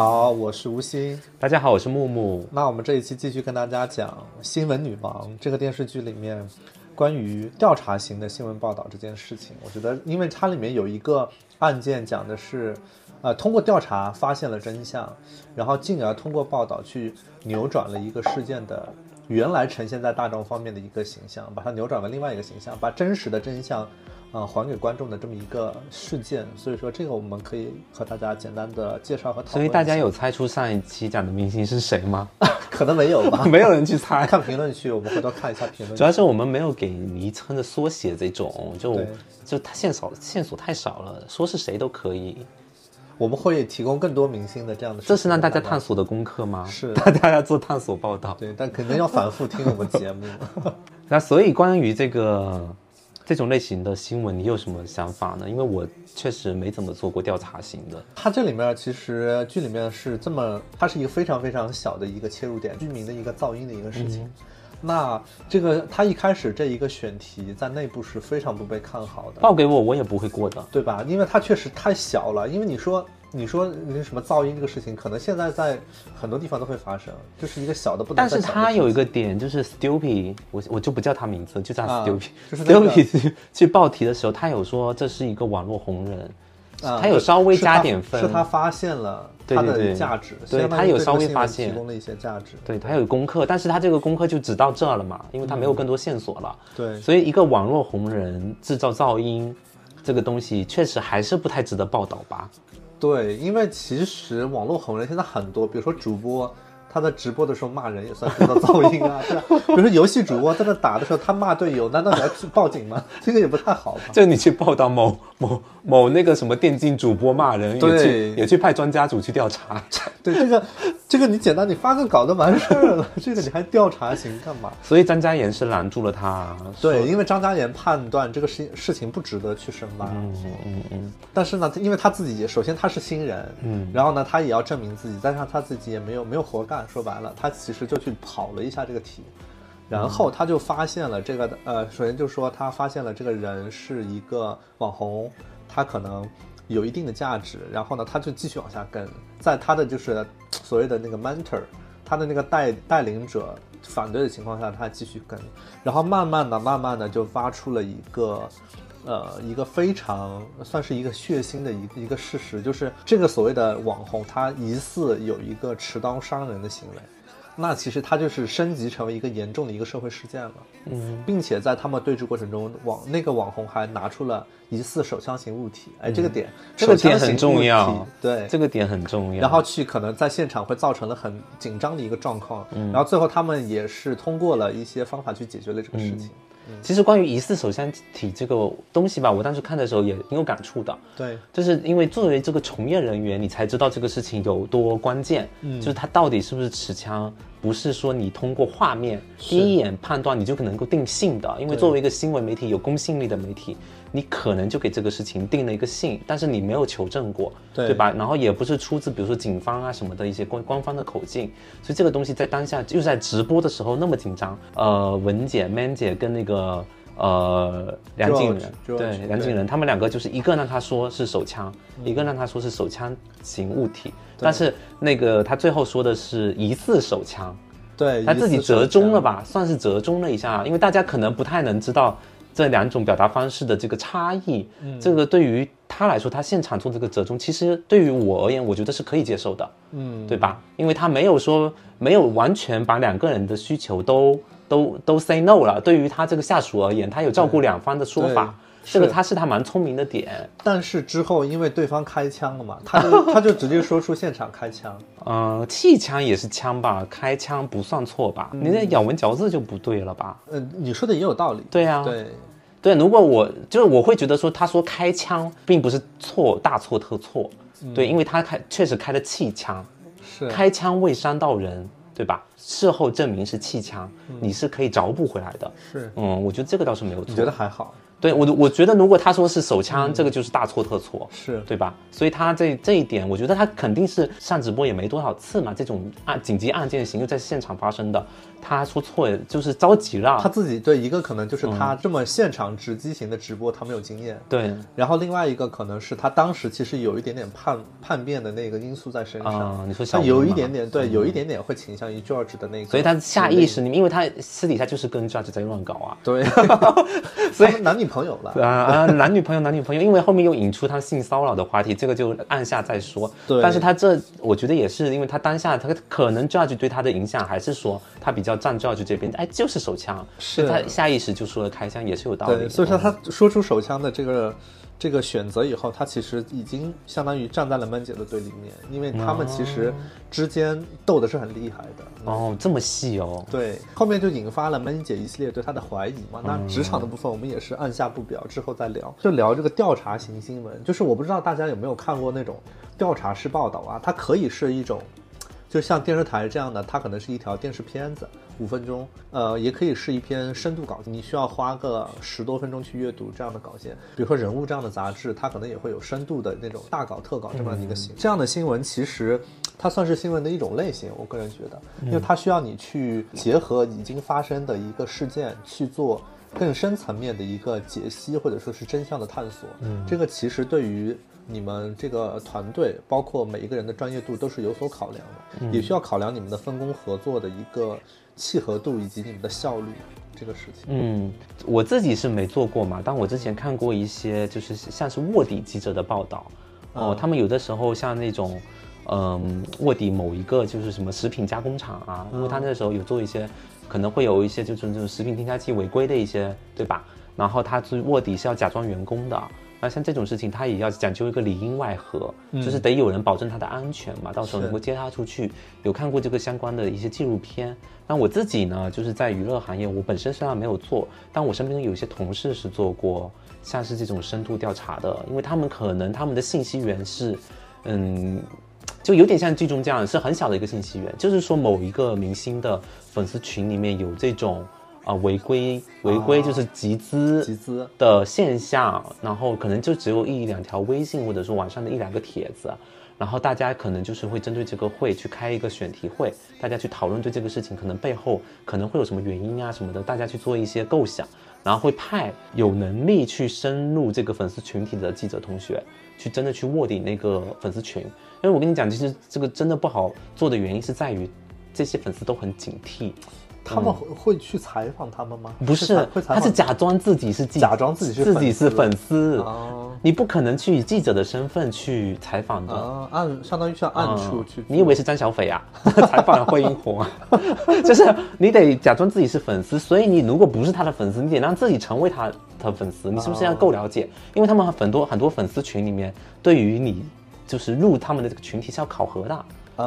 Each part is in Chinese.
好，我是吴昕。大家好，我是木木。那我们这一期继续跟大家讲《新闻女王》这个电视剧里面关于调查型的新闻报道这件事情。我觉得，因为它里面有一个案件讲的是，呃，通过调查发现了真相，然后进而通过报道去扭转了一个事件的原来呈现在大众方面的一个形象，把它扭转为另外一个形象，把真实的真相。啊，还给观众的这么一个事件，所以说这个我们可以和大家简单的介绍和讨论。所以大家有猜出上一期讲的明星是谁吗？可能没有吧，没有人去猜。看评论区，我们回头看一下评论。主要是我们没有给昵称的缩写，这种就就他线索线索太少了，说是谁都可以。我们会提供更多明星的这样的。这是让大家探索的功课吗？是，大家要做探索报道。对，但肯定要反复听我们节目。那所以关于这个。这种类型的新闻，你有什么想法呢？因为我确实没怎么做过调查型的。它这里面其实剧里面是这么，它是一个非常非常小的一个切入点，居民的一个噪音的一个事情。那这个它一开始这一个选题在内部是非常不被看好的。报给我，我也不会过的，对吧？因为它确实太小了。因为你说。你说那什么噪音这个事情，可能现在在很多地方都会发生，就是一个小的不能。但是它有一个点，就是 Stupid，我我就不叫他名字，就叫 Stupid。就是 Stupid 去报题的时候，他有说这是一个网络红人，他有稍微加点分，是他发现了他的价值，对他有稍微发现提供了一些价值，对他有功课，但是他这个功课就只到这了嘛，因为他没有更多线索了。对，所以一个网络红人制造噪音这个东西，确实还是不太值得报道吧。对，因为其实网络红人现在很多，比如说主播。他在直播的时候骂人也算制造噪音啊，是吧？比如说游戏主播在那打的时候，他骂队友，难道你要去报警吗？这个也不太好吧？就你去报道某某某那个什么电竞主播骂人，也去也去派专家组去调查。对这个，这个你简单，你发个稿就完事儿了。这个你还调查行干嘛？所以张嘉言是拦住了他。对，因为张嘉言判断这个事事情不值得去深挖。嗯嗯嗯。但是呢，因为他自己首先他是新人，嗯，然后呢，他也要证明自己，加上他自己也没有没有活干。说白了，他其实就去跑了一下这个题，然后他就发现了这个呃，首先就说他发现了这个人是一个网红，他可能有一定的价值，然后呢，他就继续往下跟，在他的就是所谓的那个 mentor，他的那个带带领者反对的情况下，他继续跟，然后慢慢的、慢慢的就挖出了一个。呃，一个非常算是一个血腥的一一个事实，就是这个所谓的网红，他疑似有一个持刀伤人的行为，那其实他就是升级成为一个严重的一个社会事件了。嗯，并且在他们对峙过程中，网那个网红还拿出了疑似手枪型物体，哎，这个点，这个点很重要，对，这个点很重要。然后去可能在现场会造成了很紧张的一个状况，然后最后他们也是通过了一些方法去解决了这个事情。其实关于疑似手枪体这个东西吧，我当时看的时候也挺有感触的。对，就是因为作为这个从业人员，你才知道这个事情有多关键。嗯，就是它到底是不是持枪，不是说你通过画面第一眼判断你就能够定性的。因为作为一个新闻媒体，有公信力的媒体。你可能就给这个事情定了一个性，但是你没有求证过，对吧？然后也不是出自比如说警方啊什么的一些官官方的口径，所以这个东西在当下又在直播的时候那么紧张。呃，文姐、Man 姐跟那个呃梁静仁，对梁静仁，他们两个就是一个让他说是手枪，一个让他说是手枪型物体，但是那个他最后说的是疑似手枪，对他自己折中了吧，算是折中了一下，因为大家可能不太能知道。这两种表达方式的这个差异，这个对于他来说，他现场做这个折中，其实对于我而言，我觉得是可以接受的，嗯，对吧？因为他没有说没有完全把两个人的需求都都都 say no 了。对于他这个下属而言，他有照顾两方的说法。这个他是他蛮聪明的点，但是之后因为对方开枪了嘛，他就 他就直接说出现场开枪，呃，气枪也是枪吧，开枪不算错吧？你那咬文嚼字就不对了吧？嗯，你说的也有道理。对呀，对，对，如果我就是我会觉得说他说开枪并不是错，大错特错，对，因为他开确实开的气枪，是。开枪未伤到人，对吧？事后证明是气枪，你是可以找补回来的。是，嗯，我觉得这个倒是没有错，你觉得还好？对我，我觉得如果他说是手枪，这个就是大错特错，是对吧？所以他这这一点，我觉得他肯定是上直播也没多少次嘛，这种案紧急案件型又在现场发生的，他说错，就是着急了。他自己对一个可能就是他这么现场直击型的直播，他没有经验。对，然后另外一个可能是他当时其实有一点点叛叛变的那个因素在身上。你说他有一点点对，有一点点会倾向于 George 的那个。所以他下意识里面，因为他私底下就是跟 George 在乱搞啊。对，所以男女朋友了啊啊，男女朋友 男女朋友，因为后面又引出他性骚扰的话题，这个就按下再说。对，但是他这我觉得也是，因为他当下他可能 George 对他的影响还是说他比较站 George 这边，哎，就是手枪，是他下意识就说了开枪，也是有道理。所以说他说出手枪的这个。这个选择以后，他其实已经相当于站在了闷姐的对立面，因为他们其实之间斗的是很厉害的。哦，这么细哦。对，后面就引发了闷姐一系列对他的怀疑嘛。那职场的部分我们也是按下不表，之后再聊。就聊这个调查型新闻，就是我不知道大家有没有看过那种调查式报道啊？它可以是一种。就像电视台这样的，它可能是一条电视片子，五分钟，呃，也可以是一篇深度稿，你需要花个十多分钟去阅读这样的稿件。比如说《人物》这样的杂志，它可能也会有深度的那种大稿特稿这么一个新。这样的新闻其实它算是新闻的一种类型，我个人觉得，因为它需要你去结合已经发生的一个事件去做更深层面的一个解析，或者说是真相的探索。嗯，这个其实对于。你们这个团队，包括每一个人的专业度都是有所考量的，也需要考量你们的分工合作的一个契合度以及你们的效率这个事情。嗯，我自己是没做过嘛，但我之前看过一些就是像是卧底记者的报道，哦，他们有的时候像那种，嗯，卧底某一个就是什么食品加工厂啊，因为他那时候有做一些，可能会有一些就是这种食品添加剂违规的一些，对吧？然后他是卧底是要假装员工的。那像这种事情，他也要讲究一个里应外合，就是得有人保证他的安全嘛，到时候能够接他出去。有看过这个相关的一些纪录片。那我自己呢，就是在娱乐行业，我本身虽然没有做，但我身边有一些同事是做过，像是这种深度调查的，因为他们可能他们的信息源是，嗯，就有点像剧中这样，是很小的一个信息源，就是说某一个明星的粉丝群里面有这种。啊，违规违规就是集资集资。的现象，然后可能就只有一两条微信，或者说网上的一两个帖子，然后大家可能就是会针对这个会去开一个选题会，大家去讨论对这个事情可能背后可能会有什么原因啊什么的，大家去做一些构想，然后会派有能力去深入这个粉丝群体的记者同学，去真的去卧底那个粉丝群，因为我跟你讲，其实这个真的不好做的原因是在于这些粉丝都很警惕。他们会去采访他们吗？不是，他是假装自己是记假装自己是自己是粉丝哦，你不可能去以记者的身份去采访的哦，暗相当于像暗处去。你以为是张小斐啊？采访惠英红啊？就是你得假装自己是粉丝，所以你如果不是他的粉丝，你得让自己成为他的粉丝。你是不是要够了解？因为他们很多很多粉丝群里面，对于你就是入他们的这个群体是要考核的。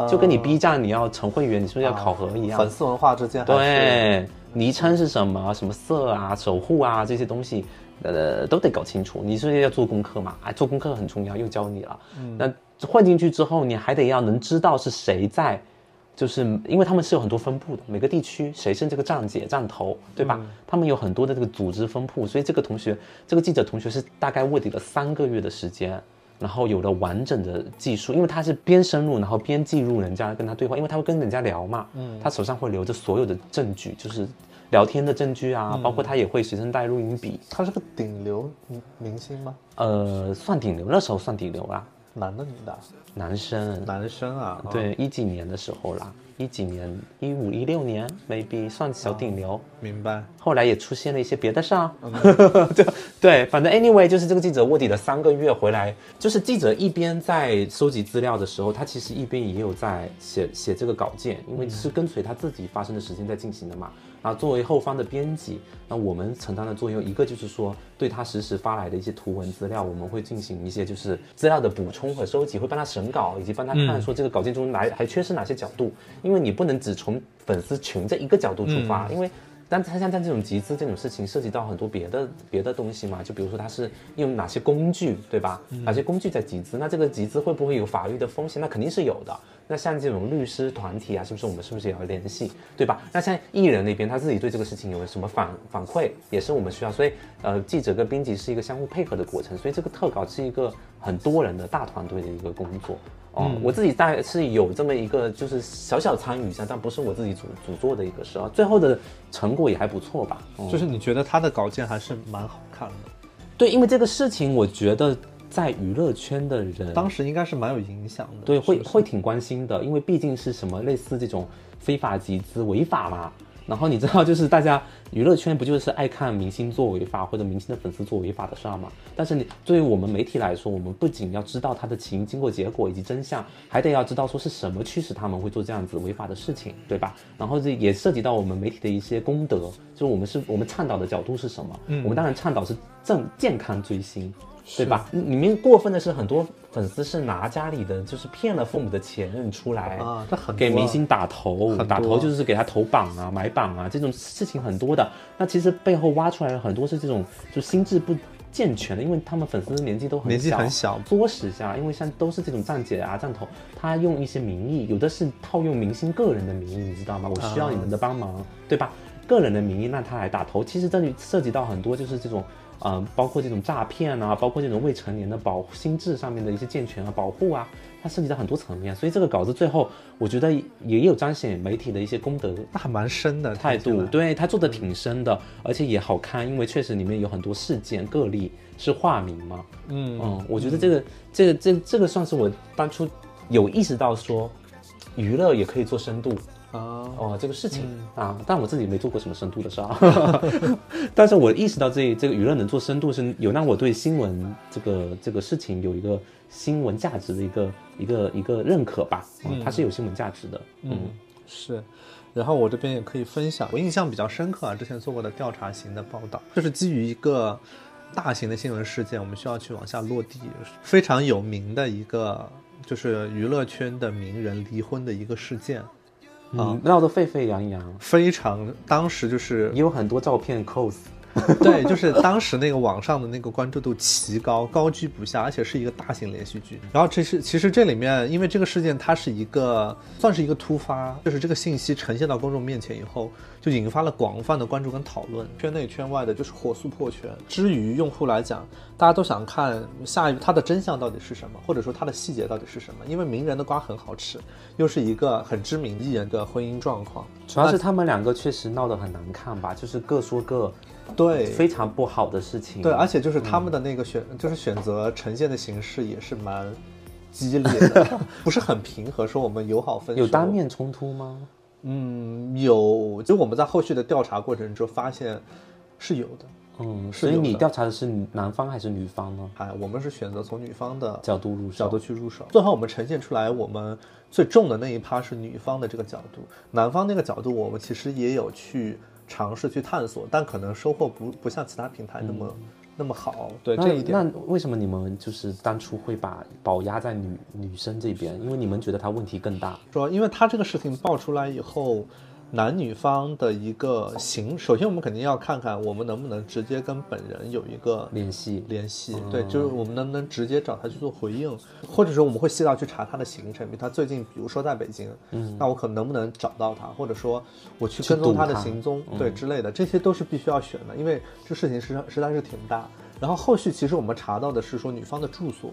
就跟你 B 站你要成会员，你是不是要考核一样？粉丝文化之间，对，昵称是什么，什么色啊，守护啊这些东西，呃，都得搞清楚。你是不是要做功课嘛？哎，做功课很重要，又教你了。那混进去之后，你还得要能知道是谁在，就是因为他们是有很多分布的，每个地区谁是这个站姐站头，对吧？他们有很多的这个组织分布，所以这个同学，这个记者同学是大概卧底了三个月的时间。然后有了完整的技术，因为他是边深入，然后边记录人家跟他对话，因为他会跟人家聊嘛，嗯，他手上会留着所有的证据，就是聊天的证据啊，包括他也会随身带录音笔。他是个顶流明星吗？呃，算顶流，那时候算顶流啦。男的女的？男生。男生啊？对，一几年的时候啦。一几年，一五一六年，maybe 算小顶流。明白。后来也出现了一些别的事儿。对对，反正 anyway 就是这个记者卧底了三个月回来，就是记者一边在收集资料的时候，他其实一边也有在写写这个稿件，因为是跟随他自己发生的时间在进行的嘛。啊，作为后方的编辑，那我们承担的作用，一个就是说，对他实时发来的一些图文资料，我们会进行一些就是资料的补充和收集，会帮他审稿，以及帮他看说这个稿件中哪还缺失哪些角度，因为你不能只从粉丝群这一个角度出发，因为。但他像像这种集资这种事情，涉及到很多别的别的东西嘛，就比如说他是用哪些工具，对吧？哪些工具在集资？那这个集资会不会有法律的风险？那肯定是有的。那像这种律师团体啊，是不是我们是不是也要联系，对吧？那像艺人那边他自己对这个事情有什么反反馈，也是我们需要。所以呃，记者跟编辑是一个相互配合的过程，所以这个特稿是一个很多人的大团队的一个工作。哦，我自己大概是有这么一个，就是小小参与一下，但不是我自己主主做的一个事啊。最后的成果也还不错吧？就是你觉得他的稿件还是蛮好看的。对，因为这个事情，我觉得在娱乐圈的人当时应该是蛮有影响的。对，会会挺关心的，因为毕竟是什么类似这种非法集资违法嘛。然后你知道，就是大家娱乐圈不就是爱看明星做违法或者明星的粉丝做违法的事儿吗？但是你对于我们媒体来说，我们不仅要知道他的起因、经过、结果以及真相，还得要知道说是什么驱使他们会做这样子违法的事情，对吧？然后这也涉及到我们媒体的一些功德，就是我们是我们倡导的角度是什么？嗯，我们当然倡导是正健康追星。对吧？里面过分的是，很多粉丝是拿家里的，就是骗了父母的钱出来啊，这很给明星打头，打头就是给他投榜啊、买榜啊，这种事情很多的。那其实背后挖出来的很多是这种就心智不健全的，因为他们粉丝年纪都很年纪很小。作实下，因为像都是这种站姐啊、站头，他用一些名义，有的是套用明星个人的名义，你知道吗？我需要你们的帮忙，对吧？个人的名义让他来打头，其实这里涉及到很多就是这种。嗯，包括这种诈骗啊，包括这种未成年的保心智上面的一些健全啊、保护啊，它涉及到很多层面，所以这个稿子最后我觉得也有彰显媒体的一些功德，那还蛮深的态度，对他做的挺深的，而且也好看，因为确实里面有很多事件个例是化名嘛，嗯嗯，我觉得这个这个这这个算是我当初有意识到说，娱乐也可以做深度。啊哦，这个事情啊，但我自己没做过什么深度的事啊，但是我意识到这这个舆论能做深度，是有让我对新闻这个这个事情有一个新闻价值的一个一个一个认可吧，嗯，它是有新闻价值的，嗯，是，然后我这边也可以分享，我印象比较深刻啊，之前做过的调查型的报道，就是基于一个大型的新闻事件，我们需要去往下落地，非常有名的一个就是娱乐圈的名人离婚的一个事件。啊，闹得沸沸扬扬，非常，当时就是也有很多照片 cos。对，就是当时那个网上的那个关注度奇高，高居不下，而且是一个大型连续剧。然后这是其实这里面，因为这个事件它是一个算是一个突发，就是这个信息呈现到公众面前以后，就引发了广泛的关注跟讨论，圈内圈外的就是火速破圈。至于用户来讲，大家都想看下一步它的真相到底是什么，或者说它的细节到底是什么？因为名人的瓜很好吃，又是一个很知名艺人的婚姻状况，主要是他们两个确实闹得很难看吧，就是各说各。对，非常不好的事情。对，而且就是他们的那个选，就是选择呈现的形式也是蛮激烈的，不是很平和。说我们友好分手，有当面冲突吗？嗯，有。就我们在后续的调查过程中发现是有的。嗯，所以你调查的是男方还是女方呢？哎，我们是选择从女方的角度入手，角度去入手。最后我们呈现出来，我们最重的那一趴是女方的这个角度，男方那个角度我们其实也有去。尝试去探索，但可能收获不不像其他平台那么那么好。对这一点，那为什么你们就是当初会把宝压在女女生这边？因为你们觉得她问题更大。说，因为她这个事情爆出来以后。男女方的一个形，首先我们肯定要看看我们能不能直接跟本人有一个联系。联系，对，就是我们能不能直接找他去做回应，或者说我们会细到去查他的行程，比如他最近，比如说在北京，嗯，那我可能能不能找到他，或者说我去跟踪他的行踪，对之类的，这些都是必须要选的，因为这事情实实在是挺大。然后后续其实我们查到的是说女方的住所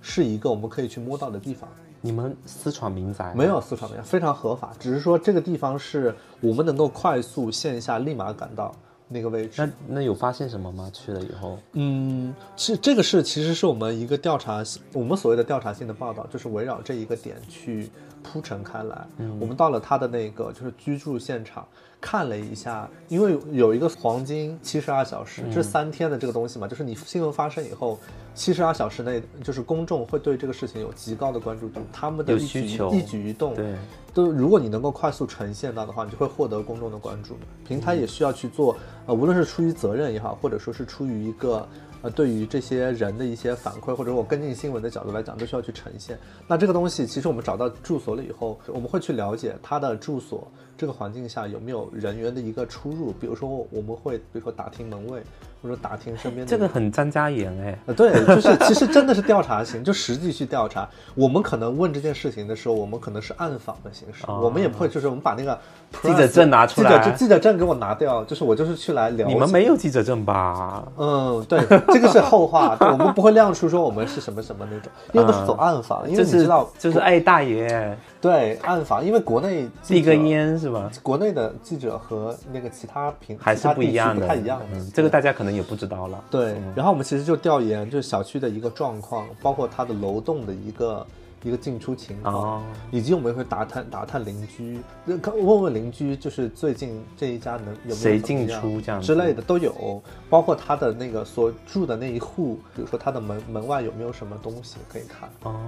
是一个我们可以去摸到的地方。你们私闯民宅？没有私闯民宅，非常合法。只是说这个地方是我们能够快速线下立马赶到那个位置。那那有发现什么吗？去了以后？嗯，其实这个是其实是我们一个调查，我们所谓的调查性的报道，就是围绕这一个点去铺陈开来。嗯，我们到了他的那个就是居住现场。看了一下，因为有一个黄金七十二小时，这三天的这个东西嘛，就是你新闻发生以后，七十二小时内，就是公众会对这个事情有极高的关注度，他们的一举一举一动，对，都如果你能够快速呈现到的话，你就会获得公众的关注。平台也需要去做，呃，无论是出于责任也好，或者说是出于一个。呃，对于这些人的一些反馈，或者我跟进新闻的角度来讲，都需要去呈现。那这个东西，其实我们找到住所了以后，我们会去了解他的住所这个环境下有没有人员的一个出入。比如说，我们会比如说打听门卫，或者打听身边的这个很张家言哎，呃，对，就是其实真的是调查型，就实际去调查。我们可能问这件事情的时候，我们可能是暗访的形式，哦我们也不会就是我们把那个 记者证拿出来记者证记者证给我拿掉，就是我就是去来了解。你们没有记者证吧？嗯，对，这个是后话，对我们不会亮出说我们是什么什么那种，因为都是走暗访，因为你知道，就是哎大爷对暗访，因为国内记递个烟是吧？国内的记者和那个其他平还是不一样的，不太一样的。嗯，这个大家可能也不知道了。对，然后我们其实就调研就是小区的一个状况，包括它的楼栋的一个一个进出情况，哦以及我们会打探打探邻居，问问邻居，就是最近这一家能有没有谁进出这样之类的都有，包括他的那个所住的那一户，比如说他的门门外有没有什么东西可以看哦，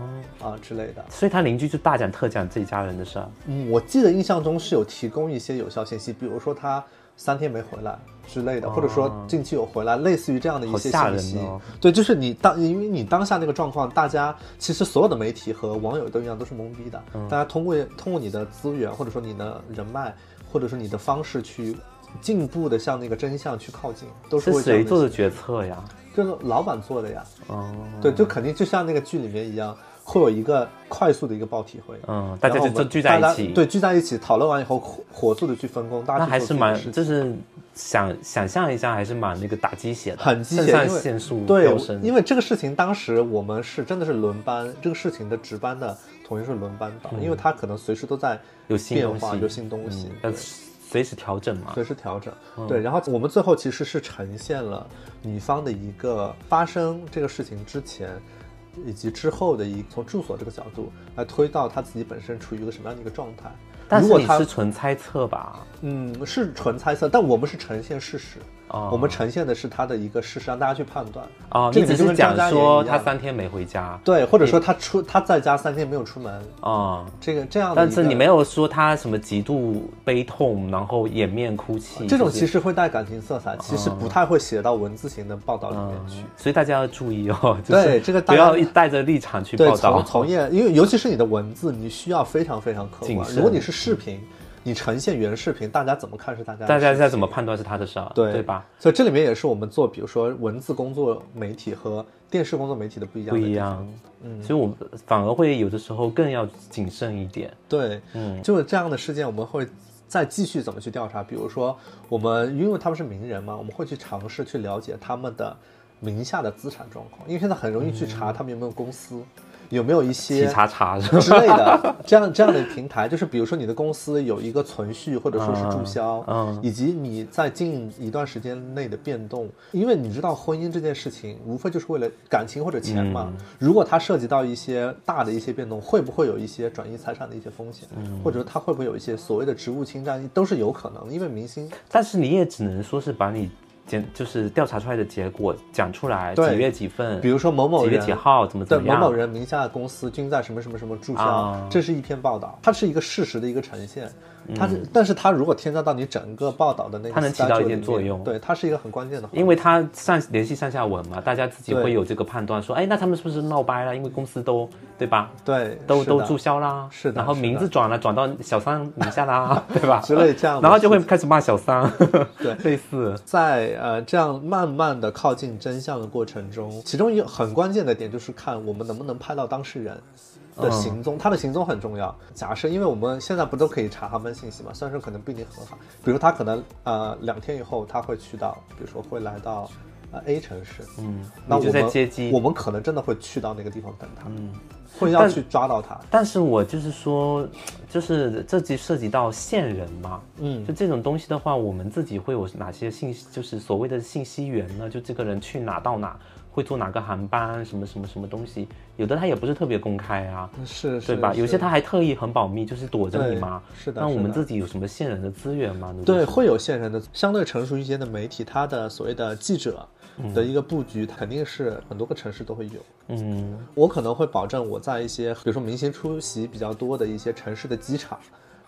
啊之类的。所以他邻居就大讲特讲这一家人的事儿。嗯，我记得印象中是有提供一些有效信息，比如说他三天没回来之类的，或者说近期有回来，类似于这样的一些信息。哦对，就是你当因为你当下那个状况，大家其实所有的媒体和网友都一样，都是懵逼的。嗯大家通过通过你的资源，或者说你的人脉，或者说你的方式去进步的向那个真相去靠近，都是谁做的决策呀？就是老板做的呀。哦，对，就肯定就像那个剧里面一样，会有一个快速的一个报体会。嗯，大家就就聚在一起，对，聚在一起讨论完以后，火火速的去分工，大家还是蛮就是想想象一下，还是蛮那个打鸡血的，很鸡血肾上因为腺素对。因为这个事情当时我们是真的是轮班，这个事情的值班的同学是轮班倒，因为他可能随时都在嗯有新变化，有新东西嗯，要随时调整嘛。随时调整。对，然后我们最后其实是呈现了女方的一个发生这个事情之前。以及之后的一从住所这个角度来推到他自己本身处于一个什么样的一个状态，但如果他是你是纯猜测吧？嗯是纯猜测，但我们是呈现事实，哦我们呈现的是他的一个事实，让大家去判断。哦，你只是跟张嘉言说他三天没回家对，或者说他出他在家三天没有出门，哦，这个这样的，但是你没有说他什么极度悲痛，然后掩面哭泣，这种其实会带感情色彩，其实不太会写到文字型的报道里面去。嗯，所以大家要注意哦，就是对这个不大家要一带着立场去，报道从。从业，因为尤其是你的文字，你需要非常非常客观。如果你是视频，你呈现原视频，大家怎么看是大家的大家事情再怎么判断是他的事儿，对对吧？？所以这里面也是我们做，比如说文字工作媒体和电视工作媒体的不一样不。一样，嗯，所以我们反而会有的时候更要谨慎一点。对，嗯就是这样的事件，我们会再继续怎么去调查。比如说，我们因为他们是名人嘛，我们会去尝试去了解他们的名下的资产状况，因为现在很容易去查他们有没有公司，有没有一些？之类的这样这样的平台，就是比如说你的公司有一个存续或者说是注销，嗯以及你在经营一段时间内的变动，因为你知道婚姻这件事情，无非就是为了感情或者钱嘛。嗯如果它涉及到一些大的一些变动，会不会有一些转移财产的一些风险，嗯或者说它会不会有一些所谓的职务侵占，都是有可能，因为明星但是你也只能说是把你检就是调查出来的结果讲出来，几月几份，比如说某某几月几号怎么怎么样，某人名下的公司均在什么什么什么注销，啊这是一篇报道，它是一个事实的一个呈现。它嗯是，但是它如果添加到你整个报道的那个，它能起到一定作用。对，它是一个很关键的。因为它上联系上下文嘛，大家自己会有这个判断，说，哎，那他们是不是闹掰了？因为公司都对吧，对都都注销啦，是的然后名字转了，转到小三名下啦，对吧？之类这样然后就会开始骂小三，对。类似，在呃这样慢慢的靠近真相的过程中，其中一个很关键的点就是看我们能不能拍到当事人的行嗯踪，他的行踪很重要。假设因为我们现在不都可以查他们信息嘛，虽然说可能不一定合法，比如他可能呃两天以后他会去到，比如说会来到呃 A 城市，嗯，那我们接机我们可能真的会去到那个地方等他，嗯会要去抓到他。但是我就是说，就是这就涉及到线人嘛，嗯就这种东西的话，我们自己会有哪些信息，就是所谓的信息源呢？就这个人去哪到哪，会坐哪个航班，什么什么什么东西，有的他也不是特别公开啊，是，是对吧？有些是他还特意很保密，就是躲着你对嘛。是的那我们自己有什么线人的资源吗？对，会有线人的相对成熟一些的媒体，它的所谓的记者的一个布局，肯定是很多个城市都会有。嗯我可能会保证我在一些，比如说明星出席比较多的一些城市的机场，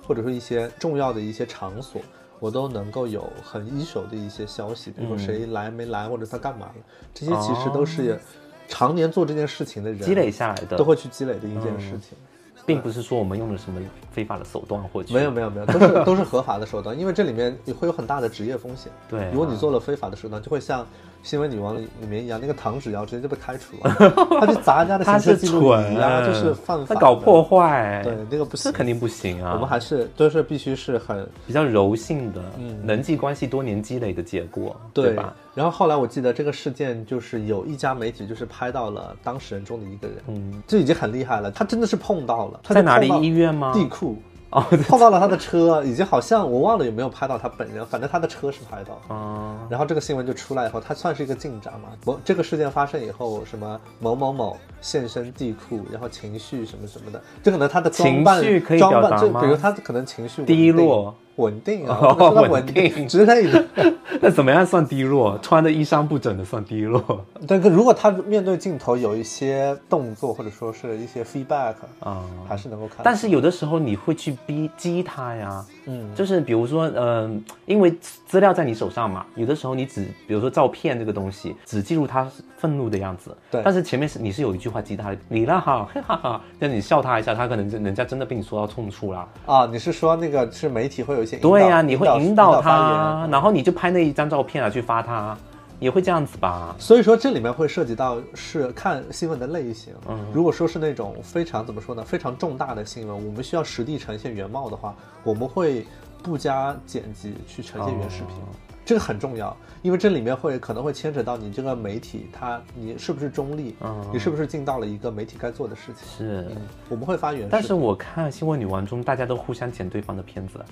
或者说一些重要的一些场所，我都能够有很一手的一些消息，比如说谁来没来，或者他干嘛了，这些其实都是常年做这件事情的人积累下来的都会去积累的一件事情。并不是说我们用了什么非法的手段获取。没有没有没有，都是都是合法的手段，因为这里面你会有很大的职业风险。对啊如果你做了非法的手段，就会像新闻女王里里面一样，那个唐芷瑶直接就被开除了，他去砸人家的行他是车记录仪啊，就是犯法的，他搞破坏，对，那个不行，这肯定不行啊。我们还是都是必须是很比较柔性的，嗯人际关系多年积累的结果，对吧？然后后来我记得这个事件就是有一家媒体就是拍到了当事人中的一个人，嗯，这已经很厉害了，他真的是碰到了，他在哪里医院吗？地库。哦，碰到了他的车，已经好像我忘了有没有拍到他本人，反正他的车是拍到。嗯，然后这个新闻就出来以后，他算是一个进展嘛。某这个事件发生以后，什么某某某现身地库，然后情绪什么什么的，就可能他的情绪可以表达就比如他可能情绪低落。稳定啊，稳定之类的。那怎么样算低落？穿的衣衫不整的算低落？但如果他面对镜头有一些动作，或者说是一些 feedback 啊，还是能够看。但是有的时候你会去逼激他呀，嗯，就是比如说，嗯，因为资料在你手上嘛，有的时候你只，比如说照片这个东西，只记录他愤怒的样子，对。但是前面是你是有一句话激他的，你那 哈，哈哈，让你笑他一下，他可能人家真的被你说到痛处了啊。你是说那个是媒体会有一些？对呀，你会引导他，然后你就拍那一张照片啊，去发他，也会这样子吧。所以说这里面会涉及到是看新闻的类型。嗯，如果说是那种非常怎么说呢，非常重大的新闻，我们需要实地呈现原貌的话，我们会不加剪辑去呈现原视频。这个很重要，因为这里面会可能会牵扯到你这个媒体，它你是不是中立，你是不是尽到了一个媒体该做的事情。是，我们会发言。但是我看新闻女王中，大家都互相剪对方的片子，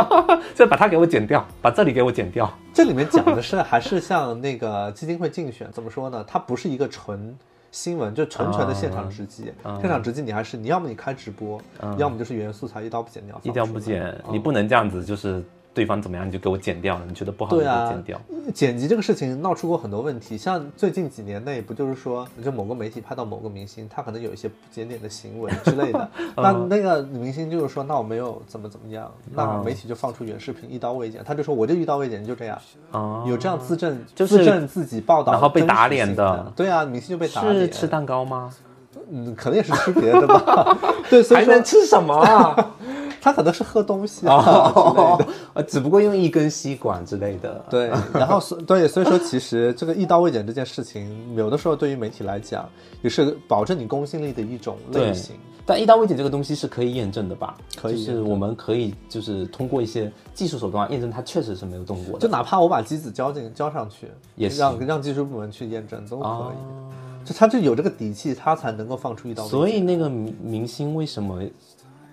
就把它给我剪掉，把这里给我剪掉。这里面讲的是还是像那个基金会竞选，怎么说呢？它不是一个纯新闻，就纯纯的现场直击。现场直击你还是你要么你开直播，要么就是原素材一刀不剪掉，一刀不剪，你不能这样子就是。对方怎么样你就给我剪掉了，你觉得不好就剪掉。剪辑这个事情闹出过很多问题，像最近几年内不就是说，就某个媒体拍到某个明星，他可能有一些不检点的行为之类的，那那个明星就是说，那我没有怎么怎么样，那媒体就放出原视频一刀未剪，他就说我就一刀未剪就这样，有这样自证自证自己报道然后被打脸的，对啊，明星就被打脸。是吃蛋糕吗？嗯，可能也是吃别的吧。对，还能吃什么啊？他可能是喝东西啊之类的，呃，只不过用一根吸管之类的。对，然后所对，所以说其实这个一刀未剪这件事情，有的时候对于媒体来讲，也是保证你公信力的一种类型。但一刀未剪这个东西是可以验证的吧？可以，就是我们可以就是通过一些技术手段验证它确实是没有动过的。就哪怕我把机子交进交上去，也让让技术部门去验证都可以。就他就有这个底气，他才能够放出一刀。所以那个明明星为什么？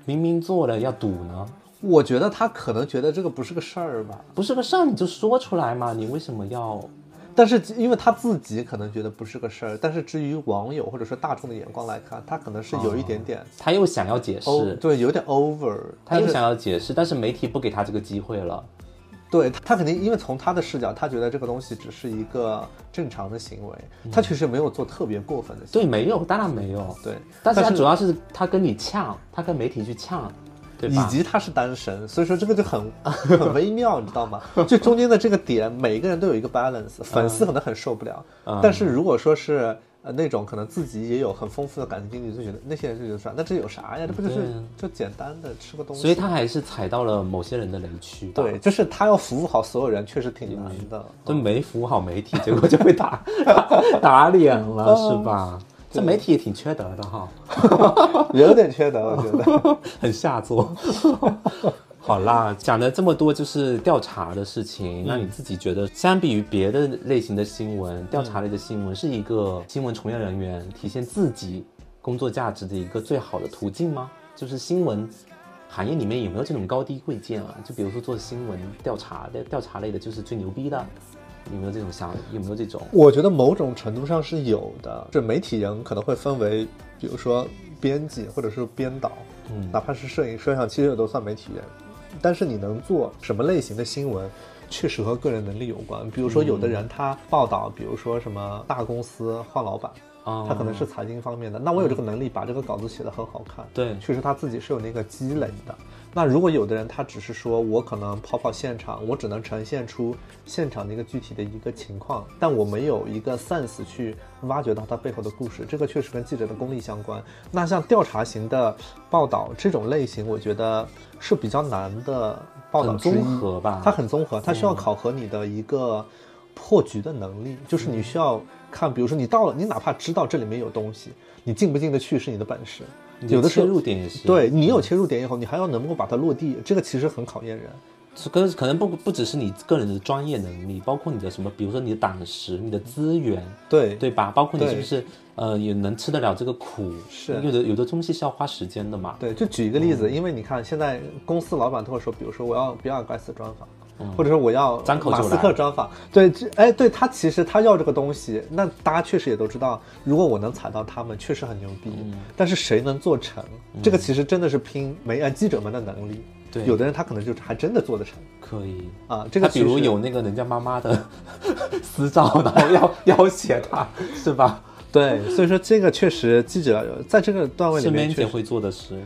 明明做了要赌呢，我觉得他可能觉得这个不是个事儿吧，不是个事儿你就说出来嘛，你为什么要？但是因为他自己可能觉得不是个事儿，但是至于网友或者说大众的眼光来看，他可能是有一点点，他又想要解释，对，有点 over，他又想要解释，但是媒体不给他这个机会了。对他肯定，因为从他的视角，他觉得这个东西只是一个正常的行为，他确实没有做特别过分的行为。对，没有，当然没有。对，但是他主要是他跟你呛，他跟媒体去呛，对以及他是单身，所以说这个就很 很微妙，你知道吗？就中间的这个点，每一个人都有一个 balance，粉丝可能很受不了，但是如果说是。呃，那种可能自己也有很丰富的感情经历，就觉得那些人就觉得说，那这有啥呀？这不就是就简单的吃个东西？所以他还是踩到了某些人的雷区。对，就是他要服务好所有人，确实挺难的。就没服务好媒体，结果就被打 打脸了，是吧？这媒体也挺缺德的哈，有点缺德，我觉得 很下作。好啦，讲了这么多就是调查的事情，那你自己觉得，相比于别的类型的新闻，调查类的新闻是一个新闻从业人员体现自己工作价值的一个最好的途径吗？就是新闻行业里面有没有这种高低贵贱啊？就比如说做新闻调查的调查类的，就是最牛逼的，有没有这种想？有没有这种？我觉得某种程度上是有的。这媒体人可能会分为，比如说编辑或者是编导，嗯，哪怕是摄影摄像，其实也都算媒体人。但是你能做什么类型的新闻，确实和个人能力有关。比如说，有的人他报道，比如说什么大公司换老板，他可能是财经方面的，那我有这个能力把这个稿子写得很好看。对，确实他自己是有那个积累的。那如果有的人他只是说我可能跑跑现场，我只能呈现出现场的一个具体的一个情况，但我没有一个 sense 去挖掘到它背后的故事，这个确实跟记者的功力相关。那像调查型的报道这种类型，我觉得是比较难的报道综合吧，它很综合，它需要考核你的一个破局的能力，就是你需要看，比如说你到了，你哪怕知道这里面有东西，你进不进得去是你的本事。有的切入点也是，对你有切入点以后，你还要能够把它落地，这个其实很考验人。这个可能不不只是你个人的专业能力，包括你的什么，比如说你的胆识、你的资源，对对吧？包括你是不是呃也能吃得了这个苦？是有的有的东西是要花时间的嘛。对，就举一个例子，因为你看现在公司老板都会说，比如说我要比尔盖茨专访。或者说我要马斯克专访，对，这哎，对他其实他要这个东西，那大家确实也都知道，如果我能踩到他们，确实很牛逼。但是谁能做成？这个其实真的是拼媒呃记者们的能力。对，有的人他可能就还真的做得成。可以啊，这个比如有那个人家妈妈的 私照，然后要 要挟他，是吧？对，所以说这个确实记者在这个段位里面，姐会做的事。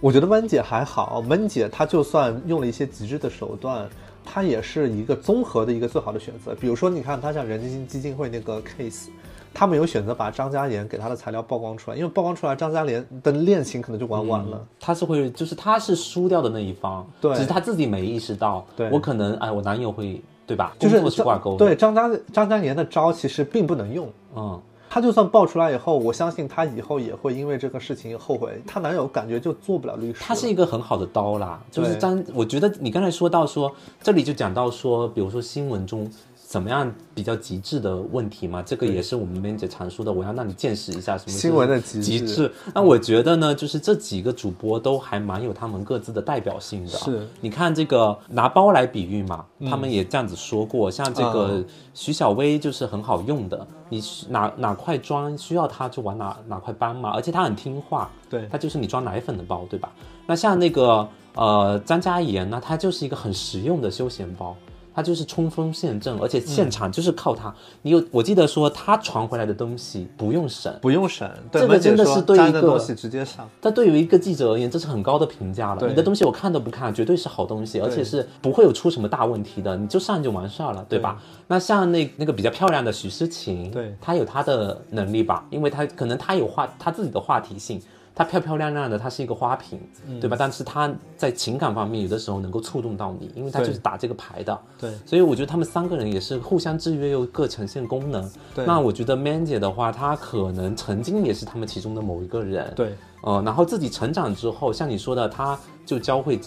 我觉得温姐还好，温姐她就算用了一些极致的手段。它也是一个综合的一个最好的选择。比如说，你看，他像人基金基金会那个 case，他们有选择把张嘉妍给他的材料曝光出来，因为曝光出来，张嘉妍的恋情可能就玩完了。他是会，就是他是输掉的那一方，对，只是他自己没意识到。对，我可能，哎，我男友会，对吧？就是挂钩。对，张嘉张嘉妍的招其实并不能用。嗯。她就算爆出来以后，我相信她以后也会因为这个事情后悔。她男友感觉就做不了律师。她是一个很好的刀啦，就是张。我觉得你刚才说到说，这里就讲到说，比如说新闻中。怎么样比较极致的问题嘛？这个也是我们编姐常说的。我要让你见识一下什么新闻的极致。那我觉得呢，就是这几个主播都还蛮有他们各自的代表性的。是，你看这个拿包来比喻嘛，他们也这样子说过。像这个徐小薇就是很好用的，你哪哪块装需要它就往哪哪块搬嘛，而且他很听话。对，他就是你装奶粉的包，对吧？那像那个呃张嘉妍呢，它就是一个很实用的休闲包。他就是冲锋陷阵，而且现场就是靠他。你有，我记得说他传回来的东西不用审，不用审，这个真的是对一个东西直接上。但对于一个记者而言，这是很高的评价了。你的东西我看都不看，绝对是好东西，而且是不会有出什么大问题的，你就上就完事儿了，对吧？那像那那个比较漂亮的许诗晴，对，她有她的能力吧，因为她可能她有话，她自己的话题性。她漂漂亮亮的，它是一个花瓶，对吧？但是它在情感方面有的时候能够触动到你，因为它就是打这个牌的。对，所以我觉得他们三个人也是互相制约又各呈现功能。对，那我觉得 Man 姐的话，她可能曾经也是他们其中的某一个人。对，呃，然后自己成长之后，像你说的，她就教会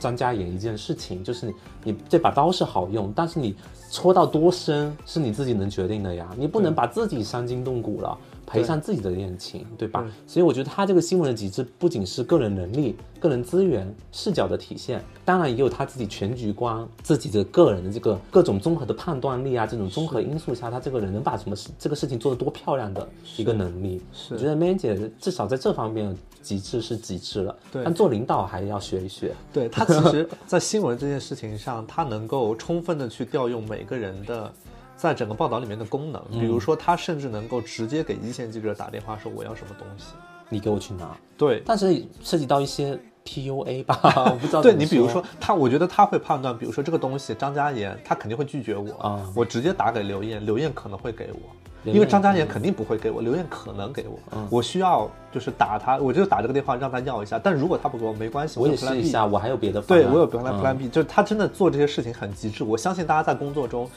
张嘉妍一件事情，就是你你这把刀是好用，但是你戳到多深是你自己能决定的呀，你不能把自己伤筋动骨了。赔上自己的恋情，对吧？所以我觉得他这个新闻的极致，不仅是个人能力、个人资源、视角的体现，当然也有他自己全局观、自己的个人的这个各种综合的判断力啊，这种综合因素下，他这个人能把什么事这个事情做得多漂亮的一个能力。是，我觉得 Man 姐至少在这方面极致是极致了。对，但做领导还要学一学。对他其实，在新闻这件事情上，他能够充分的去调用每个人的。在整个报道里面的功能，比如说他甚至能够直接给一线记者打电话说我要什么东西，你给我去拿。对，但是涉及到一些 PUA 吧，我不知道。对你比如说他，我觉得他会判断，比如说这个东西张嘉妍他肯定会拒绝我啊，我直接打给刘艳，刘艳可能会给我，因为张嘉妍肯定不会给我，刘艳可能给我，我需要就是打他，我就打这个电话让他要一下，但如果他不给我没关系，我也试一下，我还有别的。对我有 Plan Plan B，就是他真的做这些事情很极致，我相信大家在工作中。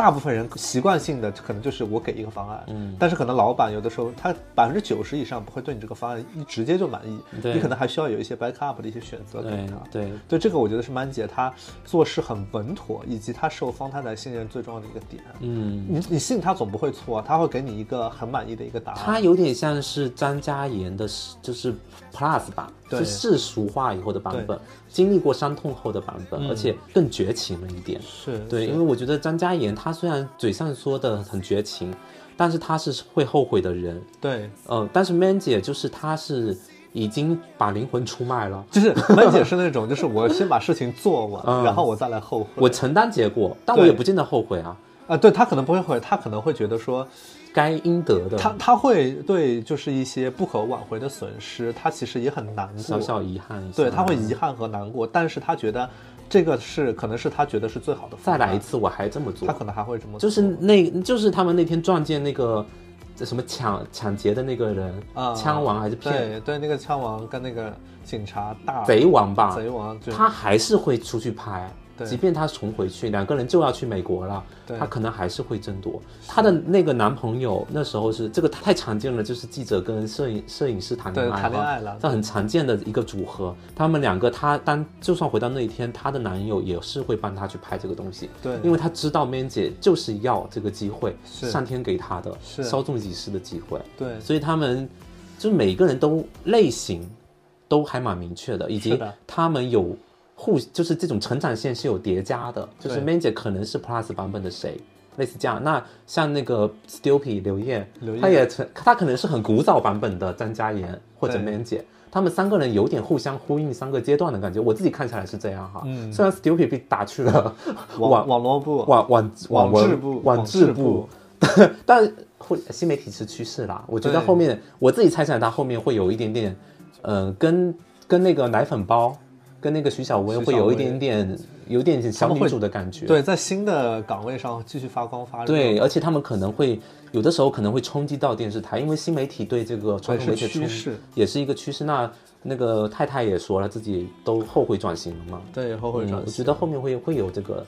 大部分人习惯性的可能就是我给一个方案，嗯，但是可能老板有的时候他百分之九十以上不会对你这个方案一直接就满意，你可能还需要有一些 backup 的一些选择给他。对对，这个我觉得是曼姐她做事很稳妥，以及她受方太太信任最重要的一个点。嗯，你你信他总不会错，他会给你一个很满意的一个答案。他有点像是张嘉妍的，就是 plus 吧，是世俗化以后的版本。经历过伤痛后的版本，而且更绝情了一点。是对，因为我觉得张嘉妍她虽然嘴上说的很绝情，但是她是会后悔的人。对，嗯，但是 Man 姐就是她是已经把灵魂出卖了。就是 Man 姐是那种，就是我先把事情做完，然后我再来后悔。我承担结果，但我也不见得后悔啊。啊，对他可能不会后悔，他可能会觉得说。该应得的，他他会对就是一些不可挽回的损失，他其实也很难过，小小遗憾。对他会遗憾和难过，但是他觉得这个是可能是他觉得是最好的。再来一次，我还这么做，他可能还会这么做。就是那，就是他们那天撞见那个什么抢抢劫的那个人啊，枪王还是骗？对对，那个枪王跟那个警察大贼王吧，贼王，他还是会出去拍。即便他重回去，两个人就要去美国了，对。他可能还是会争夺。她的那个男朋友那时候是这个太常见了，就是记者跟摄影摄影师谈恋爱，谈恋爱了。这很常见的一个组合。他们两个，她当就算回到那一天，她的男友也是会帮她去拍这个东西，对。因为他知道 Man 姐就是要这个机会，是。上天给她的是。稍纵即逝的机会。对。所以他们就是每个人都类型都还蛮明确的，以及他们有互就是这种成长线是有叠加的，就是 Man 姐可能是 Plus 版本的谁。类似这样，那像那个 Stupy 刘烨他也成，他可能是很古早版本的张嘉妍或者 Man 姐，他们三个人有点互相呼应，三个阶段的感觉。我自己看起来是这样哈，嗯虽然 Stupid 被打去了网网网络部网网网文志部网志志部，但会新媒体是趋势啦。我觉得后面我自己猜想，它后面会有一点点，呃，跟跟那个奶粉包，跟那个徐小薇会有一点点，有点小女主的感觉。对，在新的岗位上继续发光发热。对，而且他们可能会有的时候可能会冲击到电视台，因为新媒体对这个传统媒体趋势也是一个趋势。那那个太太也说了，自己都后悔转型了嘛。对后悔转嗯我觉得后面会会有这个，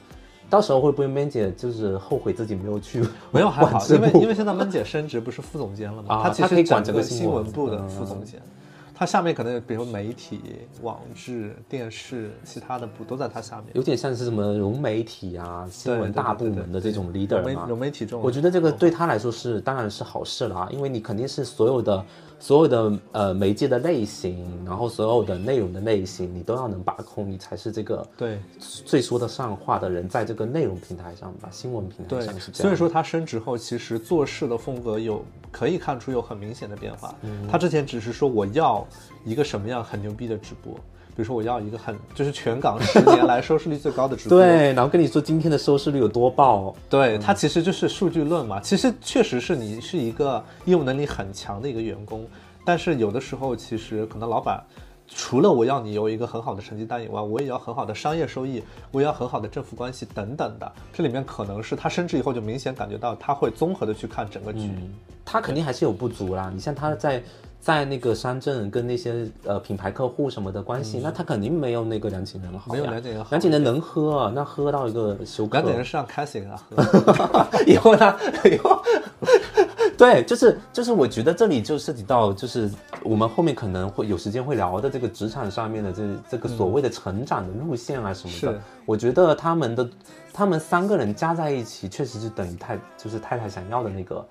到时候会不会 Man 姐就是后悔自己没有去没有还好，因为因为现在闷姐升职不是副总监了嘛，啊她其实可以管整个这个新闻部的嗯副总监，她下面可能比如媒体、网志、电视，其他的不都在它下面。有点像是什么融媒体啊、新闻大部门的这种 leader 嘛。融媒体这种，我觉得这个对他来说是当然是好事了啊，因为你肯定是所有的所有的呃媒介的类型，然后所有的内容的类型，你都要能把控，你才是这个对最说得上话的人，在这个内容平台上吧，新闻平台上是，这样。所以说他升职后，其实做事的风格有可以看出有很明显的变化。嗯她之前只是说我要一个什么样很牛逼的直播，比如说我要一个很就是全港十年来收视率最高的直播，对，然后跟你说今天的收视率有多爆，对，它其实就是数据论嘛。其实确实是你是一个业务能力很强的一个员工，但是有的时候其实可能老板除了我要你有一个很好的成绩单以外，我也要很好的商业收益，我也要很好的政府关系等等的。这里面可能是他升职以后就明显感觉到他会综合的去看整个局。他肯定还是有不足啦。你像他在在那个乡镇跟那些呃品牌客户什么的关系，那他肯定没有那个梁启仁好。没有梁启仁好梁启仁能喝啊，那喝到一个休克。梁启仁是让 Cassie 给他喝，以后他以后，对，就是就是，我觉得这里就涉及到，就是我们后面可能会有时间会聊的这个职场上面的这这个所谓的成长的路线啊什么的。是我觉得他们的他们三个人加在一起，确实是等于太就是太太想要的那个。